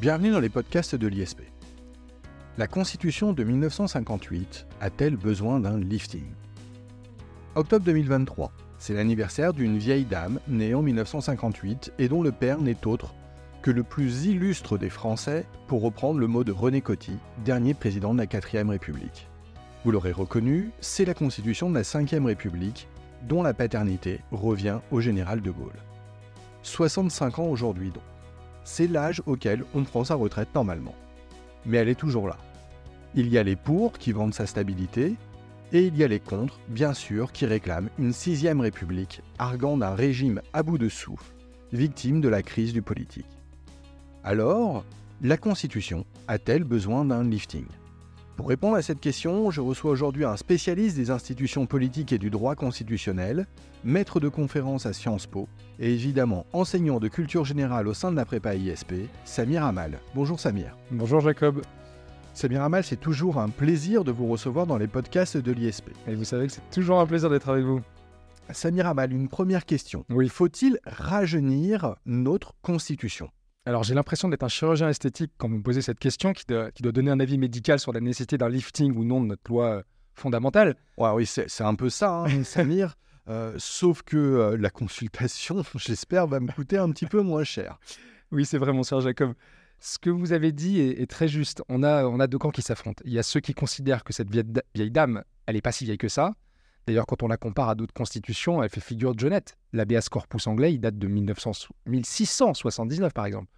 Bienvenue dans les podcasts de l'ISP. La Constitution de 1958 a-t-elle besoin d'un lifting? Octobre 2023, c'est l'anniversaire d'une vieille dame née en 1958 et dont le père n'est autre que le plus illustre des Français, pour reprendre le mot de René Coty, dernier président de la 4ème République. Vous l'aurez reconnu, c'est la Constitution de la 5ème République, dont la paternité revient au général de Gaulle. 65 ans aujourd'hui donc. C'est l'âge auquel on prend sa retraite normalement. Mais elle est toujours là. Il y a les pour qui vendent sa stabilité, et il y a les contre, bien sûr, qui réclament une sixième république, arguant d'un régime à bout de souffle, victime de la crise du politique. Alors, la Constitution a-t-elle besoin d'un lifting? Pour répondre à cette question, je reçois aujourd'hui un spécialiste des institutions politiques et du droit constitutionnel, maître de conférences à Sciences Po, et évidemment enseignant de culture générale au sein de la prépa ISP, Samir Amal. Bonjour Samir. Bonjour Jacob. Samir Amal, c'est toujours un plaisir de vous recevoir dans les podcasts de l'ISP. Et vous savez que c'est toujours un plaisir d'être avec vous. Samir Amal, une première question. Oui. Faut-il rajeunir notre Constitution? Alors j'ai l'impression d'être un chirurgien esthétique quand vous me posez cette question qui doit, qui doit donner un avis médical sur la nécessité d'un lifting ou non de notre loi euh, fondamentale. Ouais, oui, c'est un peu ça, hein, Samir. Euh, sauf que euh, la consultation, j'espère, va me coûter un petit peu moins cher. Oui, c'est vrai, mon cher Jacob. Ce que vous avez dit est, est très juste. On a, on a deux camps qui s'affrontent. Il y a ceux qui considèrent que cette vieille dame, elle n'est pas si vieille que ça. D'ailleurs, quand on la compare à d'autres constitutions, elle fait figure de jeunette. L'habeas corpus anglais, il date de 1900 1679, par exemple.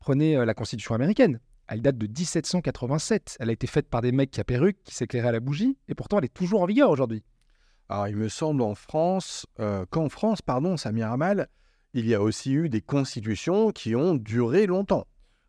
Prenez euh, la constitution américaine. Elle date de 1787. Elle a été faite par des mecs qui à perruque, qui s'éclairaient à la bougie, et pourtant elle est toujours en vigueur aujourd'hui. Alors, il me semble en France, euh, qu'en France, pardon, Samir Amal, il y a aussi eu des constitutions qui ont duré longtemps.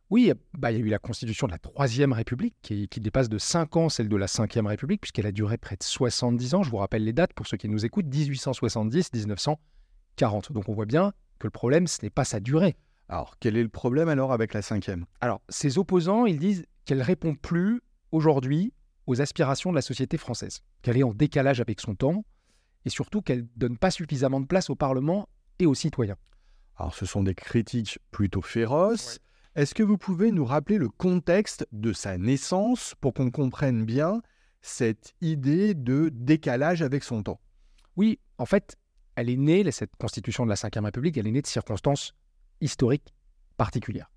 Oui, bah, il y a eu la constitution de la Troisième République qui, qui dépasse de 5 ans celle de la Cinquième République, puisqu'elle a duré près de 70 ans. Je vous rappelle les dates pour ceux qui nous écoutent 1870-1940. Donc on voit bien que le problème, ce n'est pas sa durée. Alors, quel est le problème alors avec la cinquième? Alors, ses opposants, ils disent qu'elle répond plus aujourd'hui aux aspirations de la société française, qu'elle est en décalage avec son temps, et surtout qu'elle donne pas suffisamment de place au Parlement et aux citoyens. Alors, ce sont des critiques plutôt féroces. Est-ce que vous pouvez nous rappeler le contexte de sa naissance pour qu'on comprenne bien cette idée de décalage avec son temps? Oui, en fait, elle est née, cette constitution de la Ve République, elle est née de circonstances historiques particulières.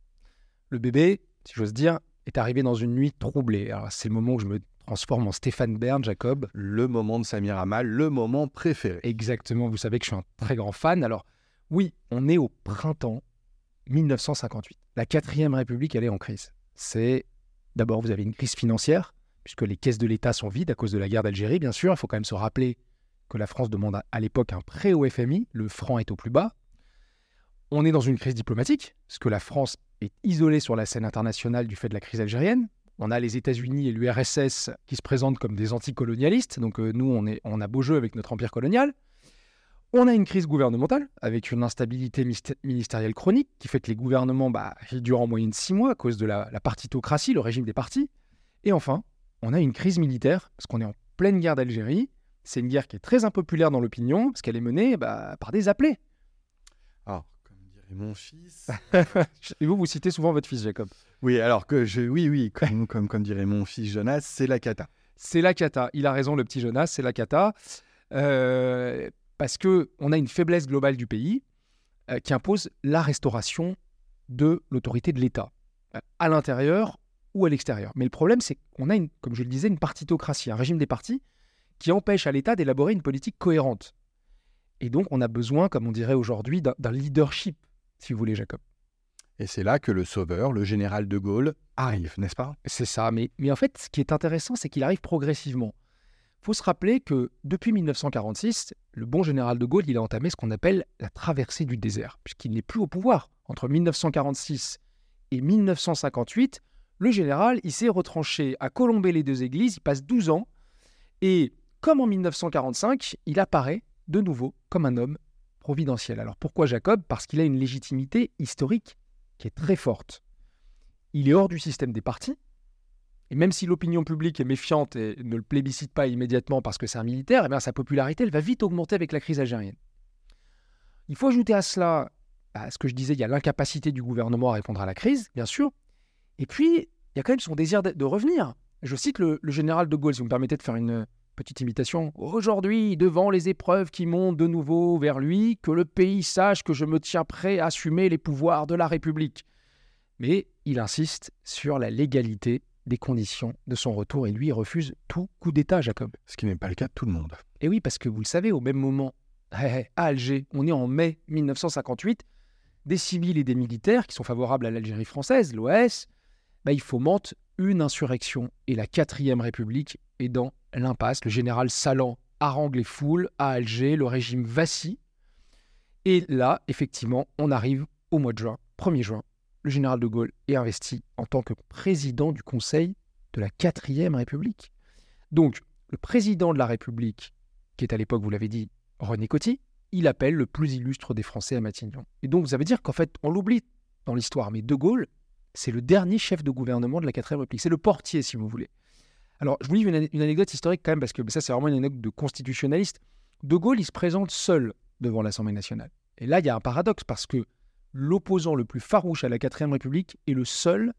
Le bébé, si j'ose dire, est arrivé dans une nuit troublée. C'est le moment où je me transforme en Stéphane Bern, Jacob. Le moment de Samir Amal, le moment préféré. Exactement, vous savez que je suis un très grand fan. Alors, oui, on est au printemps 1958. La quatrième République, elle est en crise. C'est d'abord, vous avez une crise financière, puisque les caisses de l'État sont vides à cause de la guerre d'Algérie, bien sûr. Il faut quand même se rappeler que la France demande à, l'époque un prêt au FMI. Le franc est au plus bas. On est dans une crise diplomatique, parce que la France est isolée sur la scène internationale du fait de la crise algérienne. On a les États-Unis et l'URSS qui se présentent comme des anticolonialistes. Donc euh, nous, on a beau jeu avec notre empire colonial. On a une crise gouvernementale avec une instabilité ministérielle chronique qui fait que les gouvernements bah, durent en moyenne six mois à cause de la, la partitocratie, le régime des partis. Et enfin, on a une crise militaire parce qu'on est en pleine guerre d'Algérie. C'est une guerre qui est très impopulaire dans l'opinion parce qu'elle est menée bah, par des appelés. Alors, comme dirait mon fils. Et vous, vous citez souvent votre fils Jacob. oui, alors que je. Oui, oui, comme, comme, comme dirait mon fils Jonas, c'est la cata. C'est la cata. Il a raison, le petit Jonas, c'est la cata. Euh, parce que on a une faiblesse globale du pays euh, qui impose la restauration de l'autorité de l'État, euh, à l'intérieur ou à l'extérieur. Mais le problème, c'est qu'on a, une, comme je le disais, une partitocratie, un régime des partis qui empêche à l'État d'élaborer une politique cohérente. Et donc, on a besoin, comme on dirait aujourd'hui, d'un d'un leadership, si vous voulez, Jacob. Et c'est là que le sauveur, le général de Gaulle, arrive, n'est-ce pas? C'est ça, mais, mais en fait, ce qui est intéressant, c'est qu'il arrive progressivement. Faut se rappeler que depuis 1946, le bon général de Gaulle, il a entamé ce qu'on appelle la traversée du désert, puisqu'il n'est plus au pouvoir. Entre 1946 et 1958, le général, il s'est retranché à colomber les deux églises, il passe 12 ans, et comme en 1945, il apparaît de nouveau comme un homme providentiel. Alors pourquoi Jacob? Parce qu'il a une légitimité historique qui est très forte. Il est hors du système des partis, et même si l'opinion publique est méfiante et ne le plébiscite pas immédiatement parce que c'est un militaire, eh bien, sa popularité va vite augmenter avec la crise algérienne. Il faut ajouter à cela, à ce que je disais, il y a l'incapacité du gouvernement à répondre à la crise, bien sûr, Et puis, il y a quand même son désir de, revenir. Je cite le général de Gaulle, si vous me permettez de faire une petite imitation. Aujourd'hui, devant les épreuves qui montent de nouveau vers lui, que le pays sache que je me tiens prêt à assumer les pouvoirs de la République. Mais il insiste sur la légalité des conditions de son retour et lui il refuse tout coup d'État, Jacob. Ce qui n'est pas le cas de tout le monde. Et oui, parce que vous le savez, au même moment, à Alger, on est en mai 1958, des civils et des militaires qui sont favorables à l'Algérie française, l'OAS, bah, il fomente une insurrection. Et la quatrième République est dans l'impasse. Le général Salan harangue les foules à Alger, le régime vacille. Et là, effectivement, on arrive au mois de juin, 1er juin. Le général de Gaulle est investi en tant que président du Conseil de la quatrième République. Donc, le président de la République, qui est à l'époque, vous l'avez dit, René Coty, il appelle le plus illustre des Français à Matignon. Et donc, ça veut dire qu'en fait, on l'oublie dans l'histoire, mais De Gaulle, c'est le dernier chef de gouvernement de la 4 République. C'est le portier, si vous voulez. Alors, je vous lis une, une, anecdote historique quand même, parce que ça, c'est vraiment une anecdote de constitutionnaliste. De Gaulle, il se présente seul devant l'Assemblée nationale. Et là, il y a un paradoxe, parce que l'opposant le plus farouche à la 4 République est le seul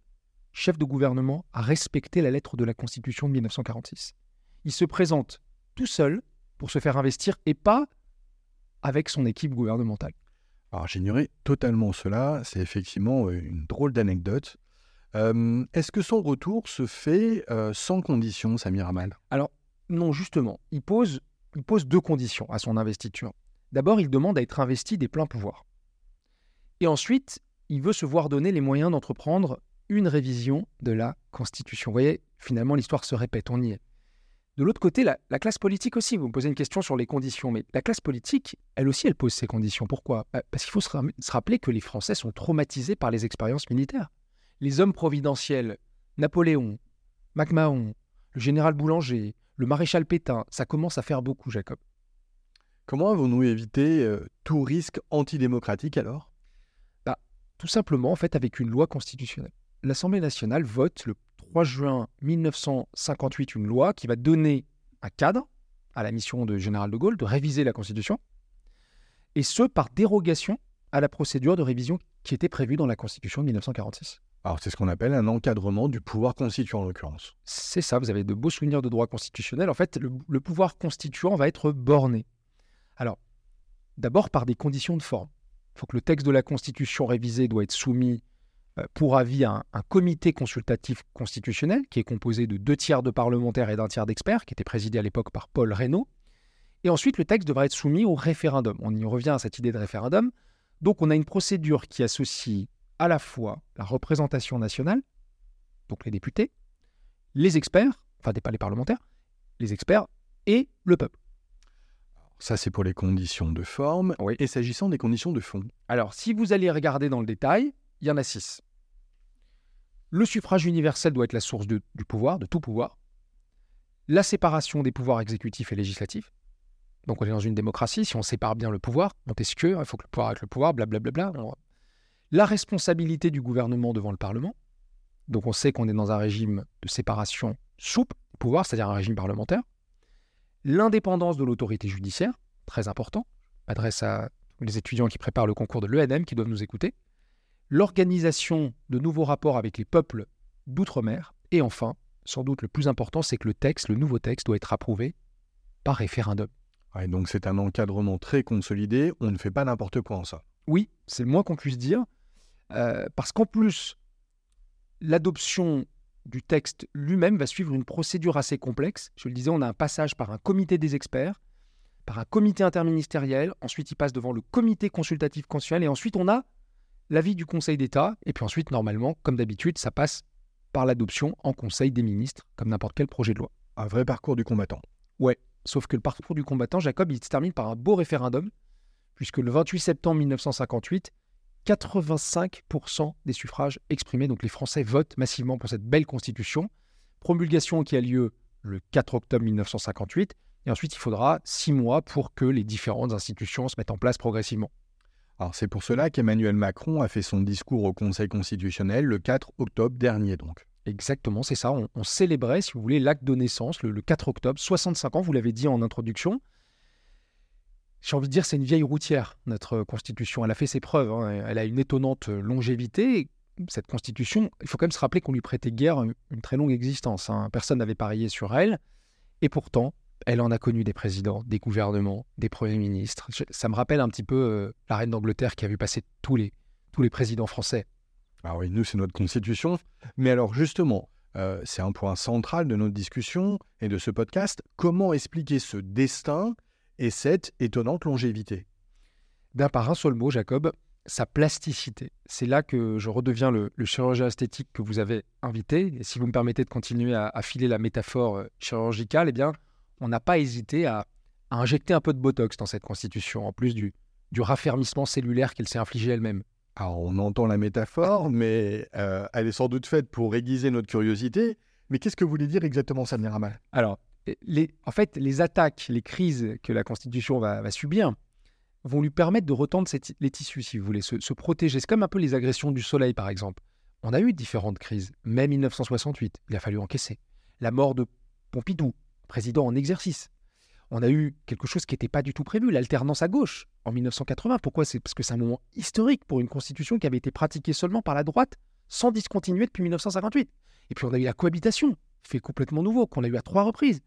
chef de gouvernement à respecter la lettre de la Constitution de 1946. Il se présente tout seul pour se faire investir et pas avec son équipe gouvernementale. Alors j'ignorais totalement cela, c'est effectivement euh, une drôle d'anecdote. Euh, Est-ce que son retour se fait euh, sans condition, Samir Amal? Alors non, justement, il pose, il pose deux conditions à son investiture. D'abord, il demande à être investi des pleins pouvoirs. Et ensuite, il veut se voir donner les moyens d'entreprendre une révision de la Constitution. Vous voyez, finalement, l'histoire se répète, on y est. De l'autre côté, la, la, classe politique aussi, vous me posez une question sur les conditions, mais la classe politique, elle aussi, elle pose ses conditions. Pourquoi? Bah, Parce qu'il faut se, rappeler que les Français sont traumatisés par les expériences militaires. Les hommes providentiels, Napoléon, MacMahon, le général Boulanger, le maréchal Pétain, ça commence à faire beaucoup, Jacob. Comment avons-nous évité euh, tout risque antidémocratique alors? Tout simplement, en fait, avec une loi constitutionnelle. L'Assemblée nationale vote le 3 juin 1958 une loi qui va donner un cadre à la mission de général de Gaulle de réviser la Constitution, et ce par dérogation à la procédure de révision qui était prévue dans la Constitution de 1946. Alors c'est ce qu'on appelle un encadrement du pouvoir constituant en l'occurrence. C'est ça, vous avez de beaux souvenirs de droit constitutionnel. En fait, le, le pouvoir constituant va être borné. Alors, d'abord par des conditions de forme. Faut que le texte de la Constitution révisée doit être soumis pour avis un, un, comité consultatif constitutionnel qui est composé de deux tiers de parlementaires et d'un tiers d'experts, qui était présidé à l'époque par Paul Reynaud. Et ensuite, le texte devra être soumis au référendum. On y revient à cette idée de référendum. Donc, on a une procédure qui associe à la fois la représentation nationale, donc les députés, les experts, enfin, pas les parlementaires, les experts et le peuple. Ça, c'est pour les conditions de forme. Oui. Et s'agissant des conditions de fond Alors, si vous allez regarder dans le détail, il y en a six. Le suffrage universel doit être la source de, du pouvoir, de tout pouvoir. La séparation des pouvoirs exécutifs et législatifs. Donc on est dans une démocratie, si on sépare bien le pouvoir, Montesquieu, il faut que le pouvoir avec le pouvoir, blablabla. La responsabilité du gouvernement devant le Parlement. Donc on sait qu'on est dans un régime de séparation souple du pouvoir, c'est-à-dire un régime parlementaire. L'indépendance de l'autorité judiciaire, très important. Je m'adresse à les étudiants qui préparent le concours de l'ENM qui doivent nous écouter l'organisation de nouveaux rapports avec les peuples d'outre-mer, et enfin, sans doute le plus important, c'est que le texte, le nouveau texte, doit être approuvé par référendum. Ouais, donc c'est un encadrement très consolidé, on ne fait pas n'importe quoi en ça. Oui, c'est le moins qu'on puisse dire, euh, parce qu'en plus, l'adoption du texte lui-même va suivre une procédure assez complexe. Je le disais, on a un passage par un comité des experts, par un comité interministériel, ensuite il passe devant le comité consultatif constitutionnel, et ensuite on a l'avis du Conseil d'État, et puis ensuite, normalement, comme d'habitude, ça passe par l'adoption en Conseil des ministres, comme n'importe quel projet de loi. Un vrai parcours du combattant. Ouais, sauf que le parcours du combattant, Jacob, il se termine par un beau référendum, puisque le 28 septembre 1958, 85% des suffrages exprimés, donc les Français votent massivement pour cette belle constitution, promulgation qui a lieu le 4 octobre 1958, et ensuite il faudra six mois pour que les différentes institutions se mettent en place progressivement. Alors c'est pour cela qu'Emmanuel Macron a fait son discours au Conseil constitutionnel le 4 octobre dernier donc. Exactement, c'est ça. On, on, célébrait, si vous voulez, l'acte de naissance le, le, 4 octobre, 65 ans, vous l'avez dit en introduction. J'ai envie de dire, c'est une vieille routière, notre Constitution. Elle a fait ses preuves, hein. elle a une étonnante longévité. cette constitution, il faut quand même se rappeler qu'on lui prêtait guère une, très longue existence. hein. Personne n'avait parié sur elle. Et pourtant, elle en a connu des présidents, des gouvernements, des premiers ministres. Ça me rappelle un petit peu euh, la reine d'Angleterre qui a vu passer tous les, tous les présidents français. Ah oui, nous, c'est notre constitution. Mais alors, justement, euh, c'est un point central de notre discussion et de ce podcast. Comment expliquer ce destin et cette étonnante longévité D'un par un seul mot, Jacob, sa plasticité. C'est là que je redeviens le, le chirurgien esthétique que vous avez invité. Et si vous me permettez de continuer à, à filer la métaphore euh, chirurgicale, eh bien, on n'a pas hésité à, à injecter un peu de Botox dans cette constitution, en plus du, du raffermissement cellulaire qu'elle s'est infligé elle-même. Alors, on entend la métaphore, mais euh, elle est sans doute faite pour aiguiser notre curiosité. Mais qu'est-ce que voulait dire exactement Samir Ramal Alors, en fait, les attaques, les crises que la Constitution va, subir vont lui permettre de retendre les tissus, si vous voulez, se, se protéger. C'est comme un peu les agressions du soleil, par exemple. On a eu différentes crises. Mai 1968, il a fallu encaisser. La mort de Pompidou, président en exercice. On a eu quelque chose qui n'était pas du tout prévu, l'alternance à gauche en 1980. Pourquoi? C'est parce que c'est un moment historique pour une constitution qui avait été pratiquée seulement par la droite sans discontinuer depuis 1958. Et puis on a eu la cohabitation, fait complètement nouveau, qu'on a eu à trois reprises.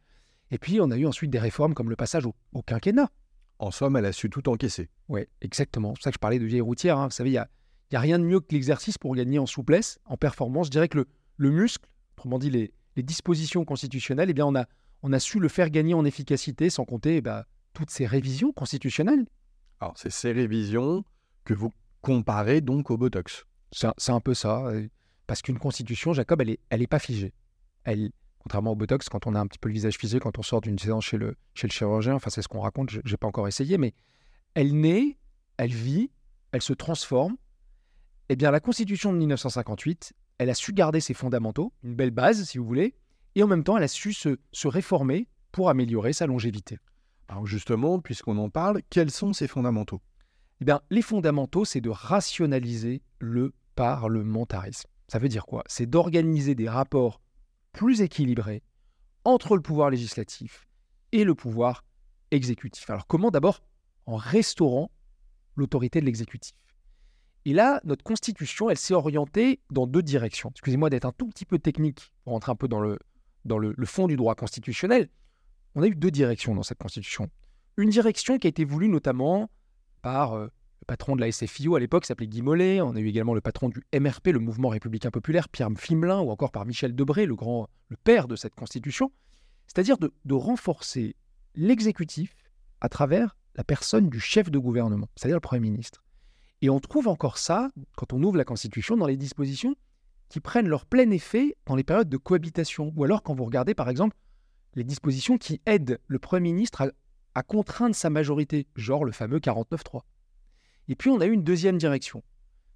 Et puis on a eu ensuite des réformes comme le passage au, au quinquennat. En somme, elle a su tout encaisser. Ouais, exactement. C'est pour ça que je parlais de vieille routière. hein. Vous savez, il n'y a, y a rien de mieux que l'exercice pour gagner en souplesse, en performance. Je dirais que le, le muscle, autrement dit les, les dispositions constitutionnelles, eh bien on a, on a su le faire gagner en efficacité, sans compter eh ben, toutes ces révisions constitutionnelles. Alors, c'est ces révisions que vous comparez donc au Botox. C'est un- peu ça. euh, Parce qu'une constitution, Jacob, elle n'est elle est pas figée. Elle, contrairement au Botox, quand on a un petit peu le visage figé, quand on sort d'une séance chez le, chez le chirurgien, enfin c'est ce qu'on raconte, je n'ai pas encore essayé, mais elle naît, elle vit, elle se transforme. Eh bien, la constitution de 1958, elle a su garder ses fondamentaux, une belle base, si vous voulez, et en même temps, elle a su se, se réformer pour améliorer sa longévité. Alors justement, puisqu'on en parle, quels sont ces fondamentaux? Eh bien, les fondamentaux, c'est de rationaliser le parlementarisme. Ça veut dire quoi? C'est d'organiser des rapports plus équilibrés entre le pouvoir législatif et le pouvoir exécutif. Alors comment D'abord en restaurant l'autorité de l'exécutif? Et là, notre constitution, elle s'est orientée dans deux directions. Excusez-moi d'être un tout petit peu technique pour rentrer un peu dans le, dans le fond du droit constitutionnel. On a eu deux directions dans cette constitution. Une direction qui a été voulue notamment par euh, le patron de la SFIO à l'époque, s'appelait Guy Mollet. On a eu également le patron du MRP, le Mouvement républicain populaire, Pierre Fimelin, ou encore par Michel Debré, le grand, le père de cette constitution. C'est-à-dire de, de renforcer l'exécutif à travers la personne du chef de gouvernement, c'est-à-dire le Premier ministre. Et on trouve encore ça, quand on ouvre la Constitution, dans les dispositions qui prennent leur plein effet dans les périodes de cohabitation, ou alors quand vous regardez par exemple les dispositions qui aident le Premier ministre à, à contraindre sa majorité, genre le fameux 49-3. Et puis on a eu une deuxième direction,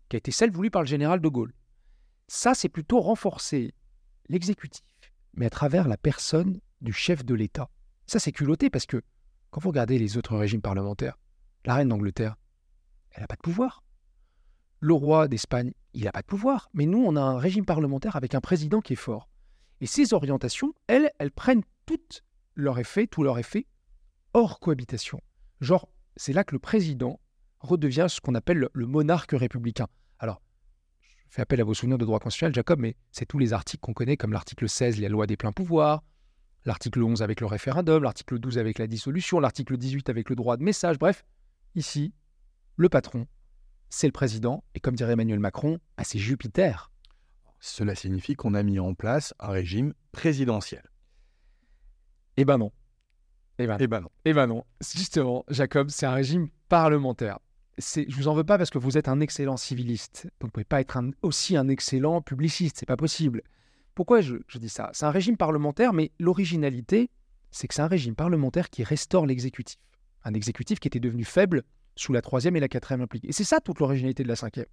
qui a été celle voulue par le général de Gaulle. Ça, c'est plutôt renforcer l'exécutif, mais à travers la personne du chef de l'État. Ça, c'est culotté parce que quand vous regardez les autres régimes parlementaires, la reine d'Angleterre, elle n'a pas de pouvoir. Le roi d'Espagne, il n'a pas de pouvoir. Mais nous, on a un régime parlementaire avec un président qui est fort. Et ces orientations, elles, elles prennent toutes leur effet, tout leur effet, hors cohabitation. Genre, c'est là que le président redevient ce qu'on appelle le, le monarque républicain. Alors, je fais appel à vos souvenirs de droit constitutionnel, Jacob, mais c'est tous les articles qu'on connaît, comme l'article 16, la loi des pleins pouvoirs, l'article 11 avec le référendum, l'article 12 avec la dissolution, l'article 18 avec le droit de message, bref, ici, le patron, c'est le président, et comme dirait Emmanuel Macron, bah, c'est Jupiter. Cela signifie qu'on a mis en place un régime présidentiel. Eh ben non. Eh ben, Eh ben non. eh ben non. Justement, Jacob, c'est un régime parlementaire. Je vous en veux pas parce que vous êtes un excellent civiliste. Vous ne pouvez pas être aussi un excellent publiciste, c'est pas possible. Pourquoi je, dis ça? C'est un régime parlementaire, mais l'originalité, c'est que c'est un régime parlementaire qui restaure l'exécutif. Un exécutif qui était devenu faible sous la troisième et la quatrième république. Et c'est ça toute l'originalité de la cinquième.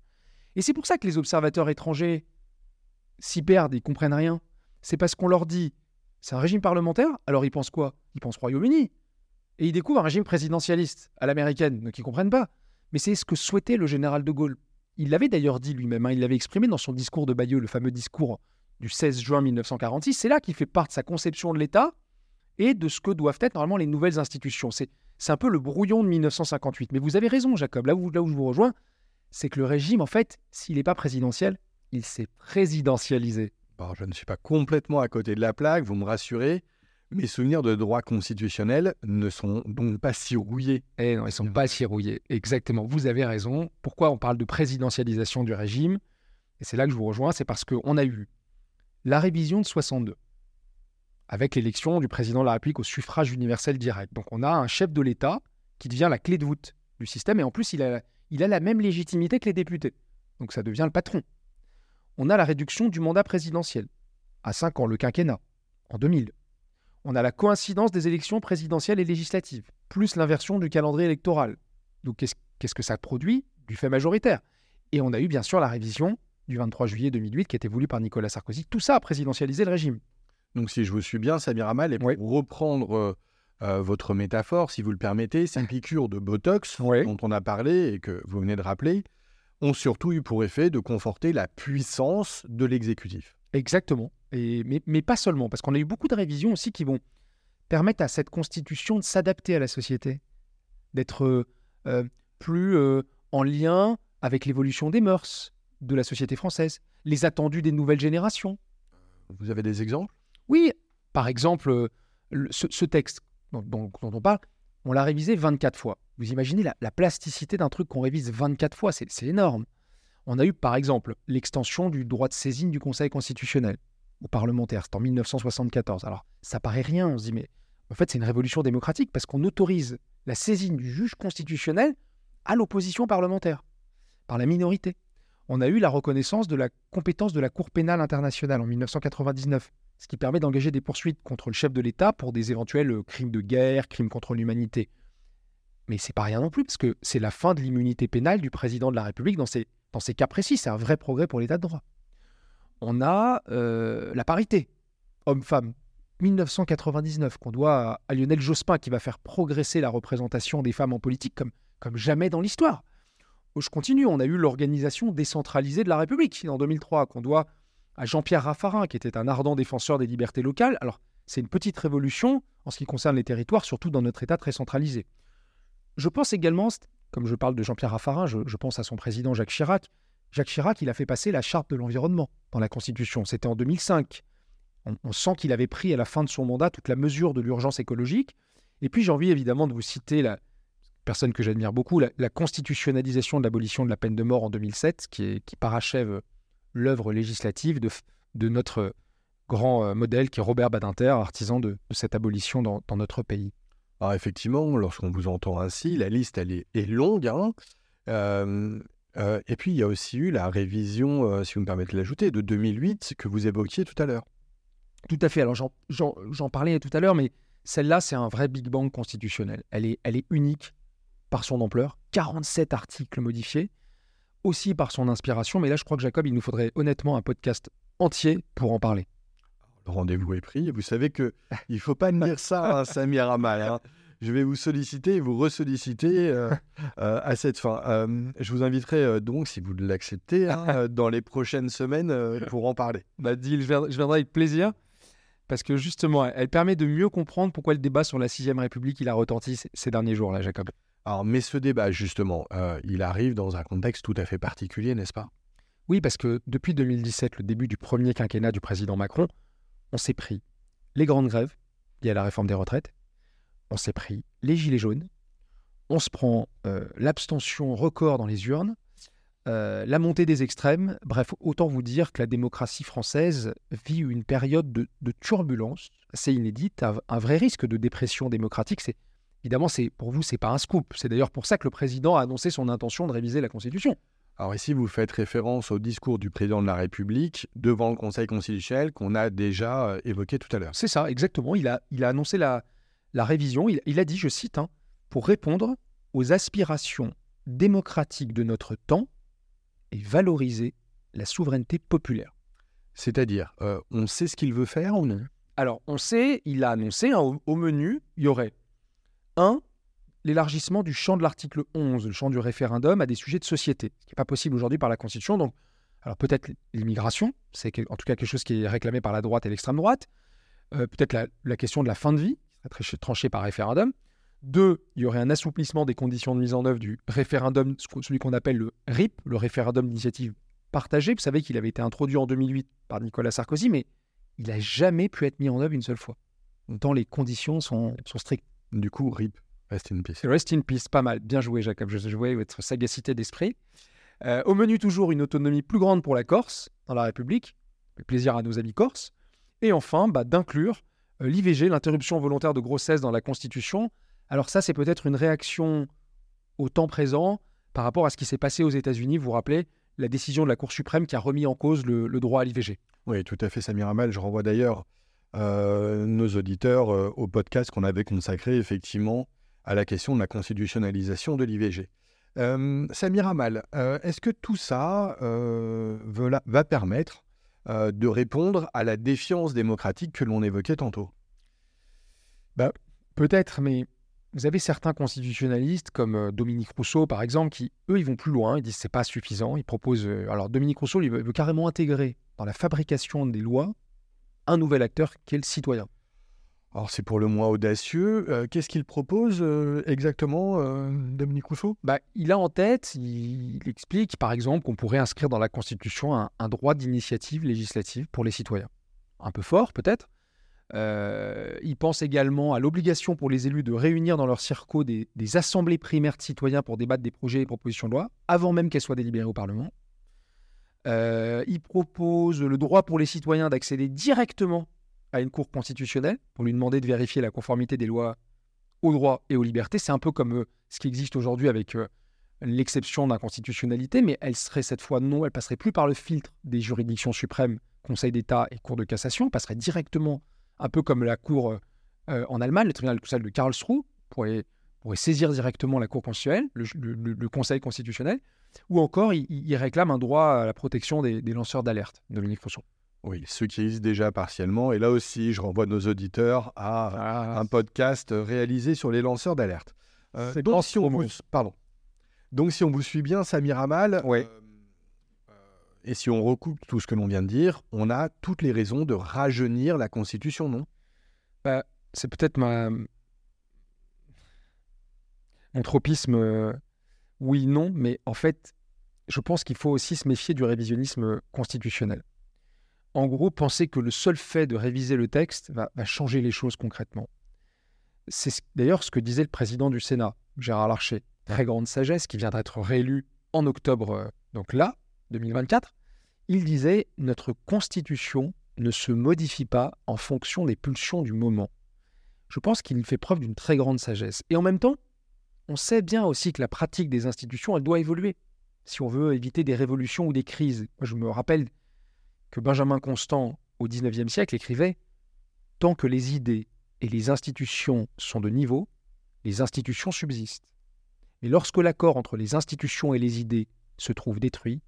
Et c'est pour ça que les observateurs étrangers s'y perdent, ils comprennent rien. C'est parce qu'on leur dit c'est un régime parlementaire, alors ils pensent quoi? Ils pensent Royaume-Uni. Et ils découvrent un régime présidentialiste à l'américaine, donc ils comprennent pas. Mais c'est ce que souhaitait le général de Gaulle. Il l'avait d'ailleurs dit lui-même, hein, il l'avait exprimé dans son discours de Bayeux, le fameux discours du 16 juin 1946. C'est là qu'il fait part de sa conception de l'État et de ce que doivent être normalement les nouvelles institutions. C'est, un peu le brouillon de 1958. Mais vous avez raison, Jacob, là où, je vous rejoins, c'est que le régime, en fait, s'il n'est pas présidentiel, il s'est présidentialisé. Je ne suis pas complètement à côté de la plaque, vous me rassurez. Mes souvenirs de droit constitutionnel ne sont donc pas si rouillés. Eh non, ils ne sont pas si rouillés. Exactement, vous avez raison. Pourquoi on parle de présidentialisation du régime? Et c'est là que je vous rejoins, c'est parce qu'on a eu la révision de 62, avec l'élection du président de la République au suffrage universel direct. Donc on a un chef de l'État qui devient la clé de voûte du système, et en plus il a, il a la même légitimité que les députés. Donc ça devient le patron. On a la réduction du mandat présidentiel, à 5 ans, le quinquennat, en 2000 on a la coïncidence des élections présidentielles et législatives, plus l'inversion du calendrier électoral. Donc qu'est-ce que ça produit Du fait majoritaire? Et on a eu bien sûr la révision du 23 juillet 2008 qui a été voulue par Nicolas Sarkozy. Tout ça a présidentialisé le régime. Donc si je vous suis bien, Samir Amal, et pour reprendre euh, euh, votre métaphore, si vous le permettez, ces piqûres de Botox dont on a parlé et que vous venez de rappeler ont surtout eu pour effet de conforter la puissance de l'exécutif. Exactement mais, pas seulement, parce qu'on a eu beaucoup de révisions aussi qui vont permettre à cette constitution de s'adapter à la société, d'être euh, euh, plus euh, en lien avec l'évolution des mœurs de la société française, les attendus des nouvelles générations. Vous avez des exemples? Oui, par exemple, ce, texte dont, on parle, on l'a révisé 24 fois. Vous imaginez la, la plasticité d'un truc qu'on révise 24 fois, c'est énorme. On a eu par exemple l'extension du droit de saisine du Conseil constitutionnel aux parlementaires. C'est en 1974. Alors, ça paraît rien, on se dit, mais en fait, c'est une révolution démocratique parce qu'on autorise la saisine du juge constitutionnel à l'opposition parlementaire, par la minorité. On a eu la reconnaissance de la compétence de la Cour pénale internationale en 1999, ce qui permet d'engager des poursuites contre le chef de l'État pour des éventuels euh, crimes de guerre, crimes contre l'humanité. Mais c'est pas rien non plus, parce que c'est la fin de l'immunité pénale du président de la République dans ces, dans ces cas précis. C'est un vrai progrès pour l'État de droit on a euh, la parité homme-femme. 1999, qu'on doit à Lionel Jospin, qui va faire progresser la représentation des femmes en politique comme, comme jamais dans l'histoire. Je continue, on a eu l'organisation décentralisée de la République en 2003, qu'on doit à Jean-Pierre Raffarin, qui était un ardent défenseur des libertés locales. Alors, c'est une petite révolution en ce qui concerne les territoires, surtout dans notre État très centralisé. Je pense également, comme je parle de Jean-Pierre Raffarin, je pense à son président Jacques Chirac, Jacques Chirac, il a fait passer la charte de l'environnement dans la Constitution. C'était en 2005. On, sent qu'il avait pris à la fin de son mandat toute la mesure de l'urgence écologique. Et puis j'ai envie évidemment de vous citer la personne que j'admire beaucoup, la, constitutionnalisation de l'abolition de la peine de mort en 2007, qui, qui parachève l'œuvre législative de, notre grand euh, modèle qui est Robert Badinter, artisan de, cette abolition dans, notre pays. Alors effectivement, lorsqu'on vous entend ainsi, la liste elle est, longue. Hein. Euh, et puis, il y a aussi eu la révision, euh, si vous me permettez de l'ajouter, de 2008 que vous évoquiez tout à l'heure. Tout à fait. Alors, j'en parlais tout à l'heure, mais celle-là, c'est un vrai Big Bang constitutionnel. Elle est, elle est unique par son ampleur. 47 articles modifiés, aussi par son inspiration. Mais là, je crois que Jacob, il nous faudrait honnêtement un podcast entier pour en parler. Rendez-vous est pris. Vous savez que il ne faut pas dire ça, hein, Samir Amal. Hein je vais vous solliciter et vous ressolliciter euh, euh, à cette fin. Euh, je vous inviterai donc, si vous l'acceptez, hein, dans les prochaines semaines pour en parler. Bah, je viendrai avec plaisir. Parce que justement, elle permet de mieux comprendre pourquoi le débat sur la 6ème République il a retenti ces derniers jours-là, Jacob. Alors, mais ce débat, justement, il arrive dans un contexte tout à fait particulier, n'est-ce pas? Oui, parce que depuis 2017, le début du premier quinquennat du président Macron, on s'est pris les grandes grèves liées à la réforme des retraites, on s'est pris les gilets jaunes, on se prend euh, l'abstention record dans les urnes, euh, la montée des extrêmes. Bref, autant vous dire que la démocratie française vit une période de, turbulence assez inédite, un, vrai risque de dépression démocratique. C'est évidemment, pour vous, c'est pas un scoop. C'est d'ailleurs pour ça que le président a annoncé son intention de réviser la Constitution. Alors ici, vous faites référence au discours du président de la République devant le Conseil constitutionnel qu'on a déjà euh, évoqué tout à l'heure. C'est ça, exactement. Il a, il a annoncé la, la révision, il, a dit, je cite, hein, pour répondre aux aspirations démocratiques de notre temps et valoriser la souveraineté populaire. C'est-à-dire, euh, on sait ce qu'il veut faire ou non? Alors, on sait, il a annoncé, hein, au, menu, il y aurait un, l'élargissement du champ de l'article 11, le champ du référendum, à des sujets de société, ce qui n'est pas possible aujourd'hui par la Constitution. Donc, alors peut-être l'immigration, c'est en tout cas quelque chose qui est réclamé par la droite et l'extrême droite. Euh, peut-être la, question de la fin de vie, tranché par référendum. Deux, il y aurait un assouplissement des conditions de mise en œuvre du référendum, celui qu'on appelle le RIP, le référendum d'initiative partagé. Vous savez qu'il avait été introduit en 2008 par Nicolas Sarkozy, mais il n'a jamais pu être mis en œuvre une seule fois, tant les conditions sont strictes. Du coup, RIP, rest in peace. Rest in peace, pas mal. Bien joué, Jacob. Je jouais votre sagacité d'esprit. Euh, au menu, toujours une autonomie plus grande pour la Corse dans la République. Plaisir à nos amis corses. Et enfin, bah, d'inclure euh, l'IVG, l'interruption volontaire de grossesse dans la Constitution. Alors ça, c'est peut-être une réaction au temps présent par rapport à ce qui s'est passé aux États-Unis. Vous vous rappelez la décision de la Cour suprême qui a remis en cause le, droit à l'IVG. Oui, tout à fait, Samir Amal. Je renvoie d'ailleurs euh, nos auditeurs au podcast qu'on avait consacré effectivement à la question de la constitutionnalisation de l'IVG. Samir Amal, est-ce que tout ça va permettre euh, de répondre à la défiance démocratique que l'on évoquait tantôt? Bah, Peut-être, mais vous avez certains constitutionnalistes comme euh, Dominique Rousseau, par exemple, qui, eux, ils vont plus loin, ils disent que ce n'est pas suffisant. Ils proposent. Euh, alors, Dominique Rousseau, il veut carrément intégrer dans la fabrication des lois un nouvel acteur qui est le citoyen. Alors c'est pour le moins audacieux. Euh, qu'est-ce qu'il propose euh, exactement, euh, Dominique Rousseau? Bah, Il a en tête, il, explique par exemple qu'on pourrait inscrire dans la Constitution un, droit d'initiative législative pour les citoyens. Un peu fort peut-être. il pense également à l'obligation pour les élus de réunir dans leur circo des, des, assemblées primaires de citoyens pour débattre des projets et propositions de loi, avant même qu'elles soient délibérées au Parlement. il propose le droit pour les citoyens d'accéder directement à une cour constitutionnelle pour lui demander de vérifier la conformité des lois aux droits et aux libertés. C'est un peu comme euh, ce qui existe aujourd'hui avec euh, l'exception d'inconstitutionnalité, mais elle serait cette fois non, elle passerait plus par le filtre des juridictions suprêmes, Conseil d'État et Cour de cassation, elle passerait directement, un peu comme la Cour euh, en Allemagne, le tribunal de Karlsruhe, pourrait, saisir directement la Cour constitutionnelle, le, Conseil constitutionnel, ou encore il, réclame un droit à la protection des, lanceurs d'alerte, Dominique Rousseau. Oui, ceux qui existent déjà partiellement. Et là aussi, je renvoie nos auditeurs à ah. un podcast réalisé sur les lanceurs d'alerte. Euh, donc, si on vous... Pardon. donc, si on vous suit bien, Samir Amal, euh, euh, et si on recoupe tout ce que l'on vient de dire, on a toutes les raisons de rajeunir la Constitution, non? Bah, C'est peut-être ma... mon tropisme. oui, non, mais en fait, je pense qu'il faut aussi se méfier du révisionnisme constitutionnel en gros, penser que le seul fait de réviser le texte va, changer les choses concrètement. C'est d'ailleurs ce que disait le président du Sénat, Gérard Larcher, très grande sagesse, qui vient d'être réélu en octobre, euh, donc là, 2024. Il disait Notre constitution ne se modifie pas en fonction des pulsions du moment. Je pense qu'il fait preuve d'une très grande sagesse. Et en même temps, on sait bien aussi que la pratique des institutions, elle doit évoluer. Si on veut éviter des révolutions ou des crises. Je me rappelle que Benjamin Constant, au XIXe siècle, écrivait Tant que les idées et les institutions sont de niveau, les institutions subsistent. Mais lorsque l'accord entre les institutions et les idées se trouve détruit,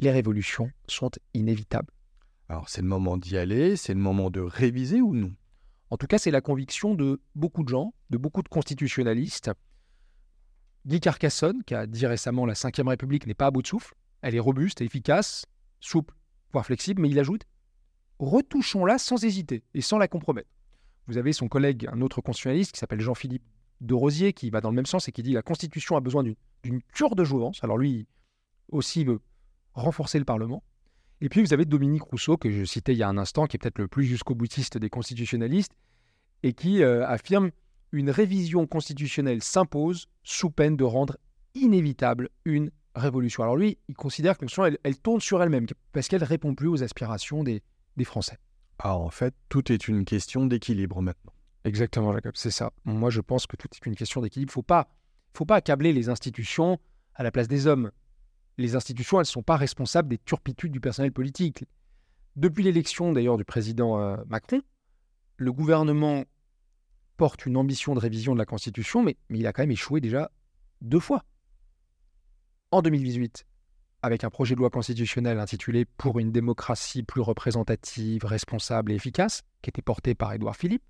les révolutions sont inévitables. Alors c'est le moment d'y aller, c'est le moment de réviser ou non? En tout cas, c'est la conviction de beaucoup de gens, de beaucoup de constitutionnalistes. Guy Carcassonne, qui a dit récemment la Ve République n'est pas à bout de souffle, elle est robuste et efficace, souple flexible, mais il ajoute retouchons-la sans hésiter et sans la compromettre. Vous avez son collègue, un autre constitutionnaliste qui s'appelle Jean-Philippe de Rosier, qui va dans le même sens et qui dit la Constitution a besoin d'une cure de jouvence. Alors lui aussi veut renforcer le Parlement. Et puis vous avez Dominique Rousseau, que je citais il y a un instant, qui est peut-être le plus jusqu'au boutiste des constitutionnalistes, et qui euh, affirme une révision constitutionnelle s'impose sous peine de rendre inévitable une révolution. Alors lui, il considère que la elle, tourne sur elle-même, parce qu'elle répond plus aux aspirations des, Français. Ah, en fait, tout est une question d'équilibre maintenant. Exactement, Jacob, c'est ça. Moi, je pense que tout est une question d'équilibre. Il pas, faut pas accabler les institutions à la place des hommes. Les institutions, elles ne sont pas responsables des turpitudes du personnel politique. Depuis l'élection, d'ailleurs, du président euh, Macron, le gouvernement porte une ambition de révision de la Constitution, mais il a quand même échoué déjà deux fois en 2018 avec un projet de loi constitutionnel intitulé Pour une démocratie plus représentative, responsable et efficace, qui était porté par Édouard Philippe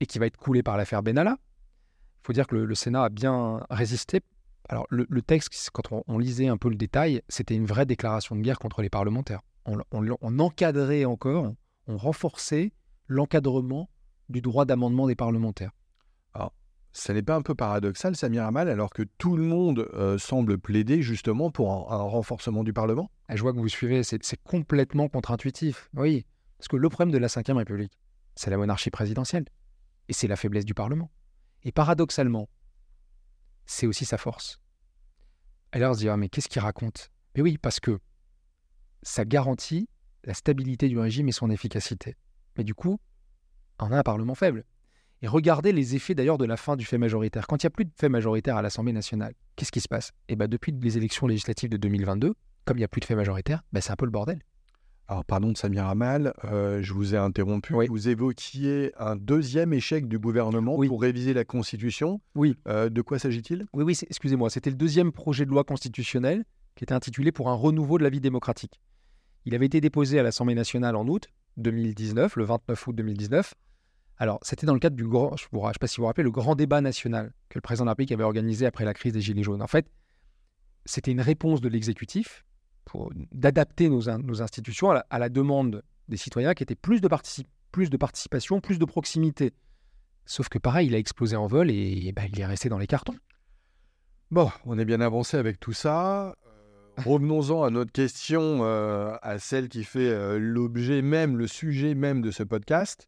et qui va être coulé par l'affaire Benalla. Il faut dire que le, Sénat a bien résisté. Alors le, texte, quand on, lisait un peu le détail, c'était une vraie déclaration de guerre contre les parlementaires. On, on encadrait encore, on renforçait l'encadrement du droit d'amendement des parlementaires. Alors, ça n'est pas un peu paradoxal, Samir Amal, alors que tout le monde euh, semble plaider justement pour un, renforcement du Parlement? Ah, Je vois que vous suivez, c'est complètement contre-intuitif. Oui, parce que le problème de la Ve République, c'est la monarchie présidentielle. Et c'est la faiblesse du Parlement. Et paradoxalement, c'est aussi sa force. Alors on se dit, ah, mais qu'est-ce qu'il raconte? Mais oui, parce que ça garantit la stabilité du régime et son efficacité. Mais du coup, on a un Parlement faible. Et regardez les effets d'ailleurs de la fin du fait majoritaire. Quand il n'y a plus de fait majoritaire à l'Assemblée nationale, qu'est-ce qui se passe? Eh bien, depuis les élections législatives de 2022, comme il n'y a plus de fait majoritaire, ben, c'est un peu le bordel. Alors, pardon de Samir Amal, euh, je vous ai interrompu. Vous évoquiez un deuxième échec du gouvernement pour réviser la Constitution. Oui. Euh, de quoi s'agit-il? Oui, oui, excusez-moi. C'était le deuxième projet de loi constitutionnelle qui était intitulé Pour un renouveau de la vie démocratique. Il avait été déposé à l'Assemblée nationale en août 2019, le 29 août 2019. Alors, c'était dans le cadre du grand, je ne sais pas si vous vous rappelez, le grand débat national que le président de la République avait organisé après la crise des Gilets jaunes. En fait, c'était une réponse de l'exécutif pour d'adapter nos, nos, institutions à la, demande des citoyens qui était plus de, plus de participation, plus de proximité. Sauf que pareil, il a explosé en vol et, ben, il est resté dans les cartons. Bon, on est bien avancé avec tout ça. Euh, revenons-en à notre question, euh, à celle qui fait euh, l'objet même, le sujet même de ce podcast.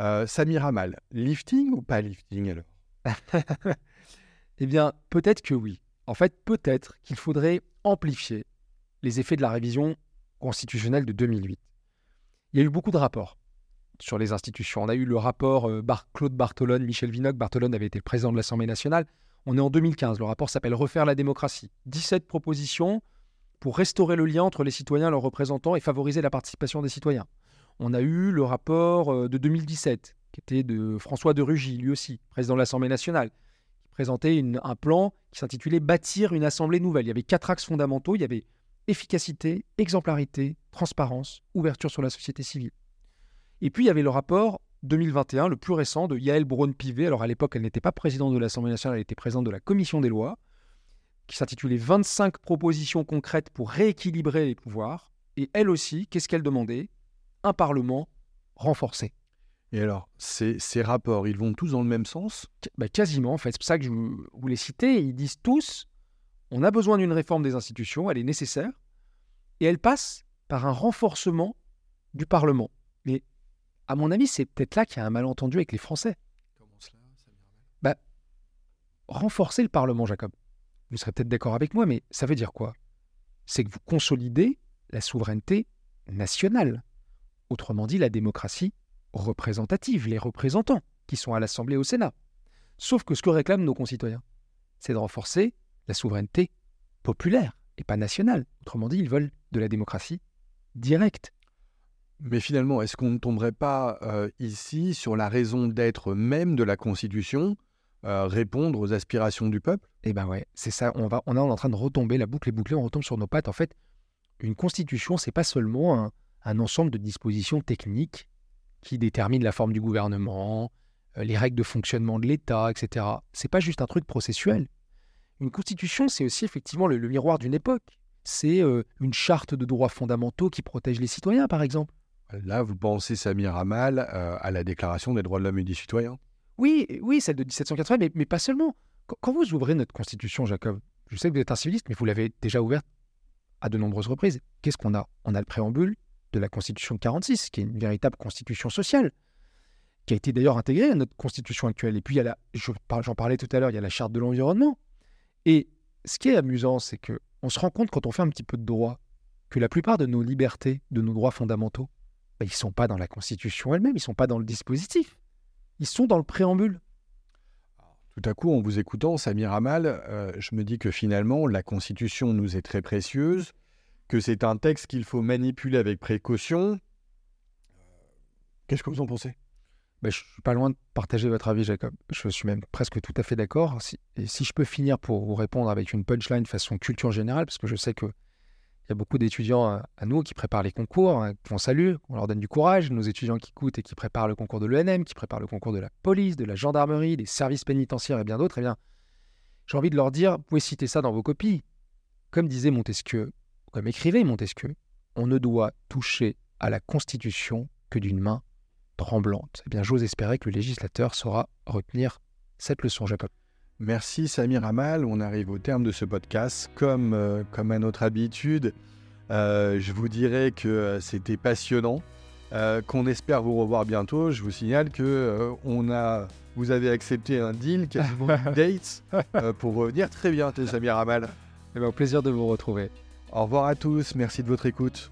Euh, Samir Amal, lifting ou pas lifting alors? Eh bien, peut-être que oui. En fait, peut-être qu'il faudrait amplifier les effets de la révision constitutionnelle de 2008. Il y a eu beaucoup de rapports sur les institutions. On a eu le rapport euh, Claude Bartolone, Michel Vinocq. Bartolone avait été le président de l'Assemblée nationale. On est en 2015. Le rapport s'appelle Refaire la démocratie. 17 propositions pour restaurer le lien entre les citoyens, leurs représentants et favoriser la participation des citoyens. On a eu le rapport euh, de 2017, qui était de François de Rugy, lui aussi, président de l'Assemblée nationale, qui présentait un plan qui s'intitulait Bâtir une Assemblée nouvelle. Il y avait quatre axes fondamentaux. Il y avait efficacité, exemplarité, transparence, ouverture sur la société civile. Et puis il y avait le rapport 2021, le plus récent, de Yael Braun-Pivet. Alors à l'époque, elle n'était pas présidente de l'Assemblée nationale, elle était présidente de la Commission des lois, qui s'intitulait 25 propositions concrètes pour rééquilibrer les pouvoirs. Et elle aussi, qu'est-ce qu'elle demandait? Un Parlement renforcé. Et alors, ces, ces, rapports, ils vont tous dans le même sens? Bah, Quasiment, en fait. C'est pour ça que je vous les citer. Ils disent tous, on a besoin d'une réforme des institutions, elle est nécessaire, et elle passe par un renforcement du Parlement. Mais à mon avis, c'est peut-être là qu'il y a un malentendu avec les Français. Comment cela? Bah, Renforcer le Parlement, Jacob. Vous serez peut-être d'accord avec moi, mais ça veut dire quoi? C'est que vous consolidez la souveraineté nationale. Autrement dit, la démocratie représentative, les représentants qui sont à l'Assemblée et au Sénat. Sauf que ce que réclament nos concitoyens, c'est de renforcer la souveraineté populaire et pas nationale. Autrement dit, ils veulent de la démocratie directe. Mais finalement, est-ce qu'on ne tomberait pas euh, ici sur la raison d'être même de la Constitution, euh, répondre aux aspirations du peuple? Eh ben ouais, c'est ça. On va, on est en train de retomber la boucle est bouclée, on retombe sur nos pattes. En fait, une Constitution, c'est pas seulement un, un ensemble de dispositions techniques qui déterminent la forme du gouvernement, euh, les règles de fonctionnement de l'État, etc. C'est pas juste un truc processuel. Une constitution, c'est aussi effectivement le, miroir d'une époque. C'est euh, une charte de droits fondamentaux qui protège les citoyens, par exemple. Là, vous pensez, Samir Amal, euh, à la Déclaration des droits de l'homme et des citoyens Oui, oui, celle de 1780, mais, mais pas seulement. Quand, vous ouvrez notre constitution, Jacob, je sais que vous êtes un civiliste, mais vous l'avez déjà ouverte à de nombreuses reprises. Qu'est-ce qu'on a? On a le préambule, de la Constitution de 46, qui est une véritable constitution sociale, qui a été d'ailleurs intégrée à notre Constitution actuelle. Et puis, j'en parlais tout à l'heure, il y a la Charte de l'environnement. Et ce qui est amusant, c'est que on se rend compte quand on fait un petit peu de droit que la plupart de nos libertés, de nos droits fondamentaux, ben, ils ne sont pas dans la Constitution elle-même, ils ne sont pas dans le dispositif, ils sont dans le préambule. Tout à coup, en vous écoutant, Samir Amal, euh, je me dis que finalement, la Constitution nous est très précieuse, que c'est un texte qu'il faut manipuler avec précaution. Qu'est-ce que vous en pensez? Ben, Je suis pas loin de partager votre avis, Jacob. Je suis même presque tout à fait d'accord. et si je peux finir pour vous répondre avec une punchline façon culture générale, parce que je sais qu'il y a beaucoup d'étudiants à, nous qui préparent les concours, hein, qu'on salue, qu'on leur donne du courage, nos étudiants qui coûtent et qui préparent le concours de l'ENM, qui préparent le concours de la police, de la gendarmerie, des services pénitentiaires et bien d'autres, eh bien, j'ai envie de leur dire, vous pouvez citer ça dans vos copies. Comme disait Montesquieu, comme écrivait Montesquieu, on ne doit toucher à la Constitution que d'une main tremblante. Eh bien, j'ose espérer que le législateur saura retenir cette leçon, Jacob. Merci Samir Amal. On arrive au terme de ce podcast. Comme, euh, comme à notre habitude, euh, je vous dirais que euh, c'était passionnant, qu'on espère vous revoir bientôt. Je vous signale que on a, vous avez accepté un deal, quasiment une date, pour revenir très bien, Samir Amal. Eh ben, au plaisir de vous retrouver. Au revoir à tous. Merci de votre écoute.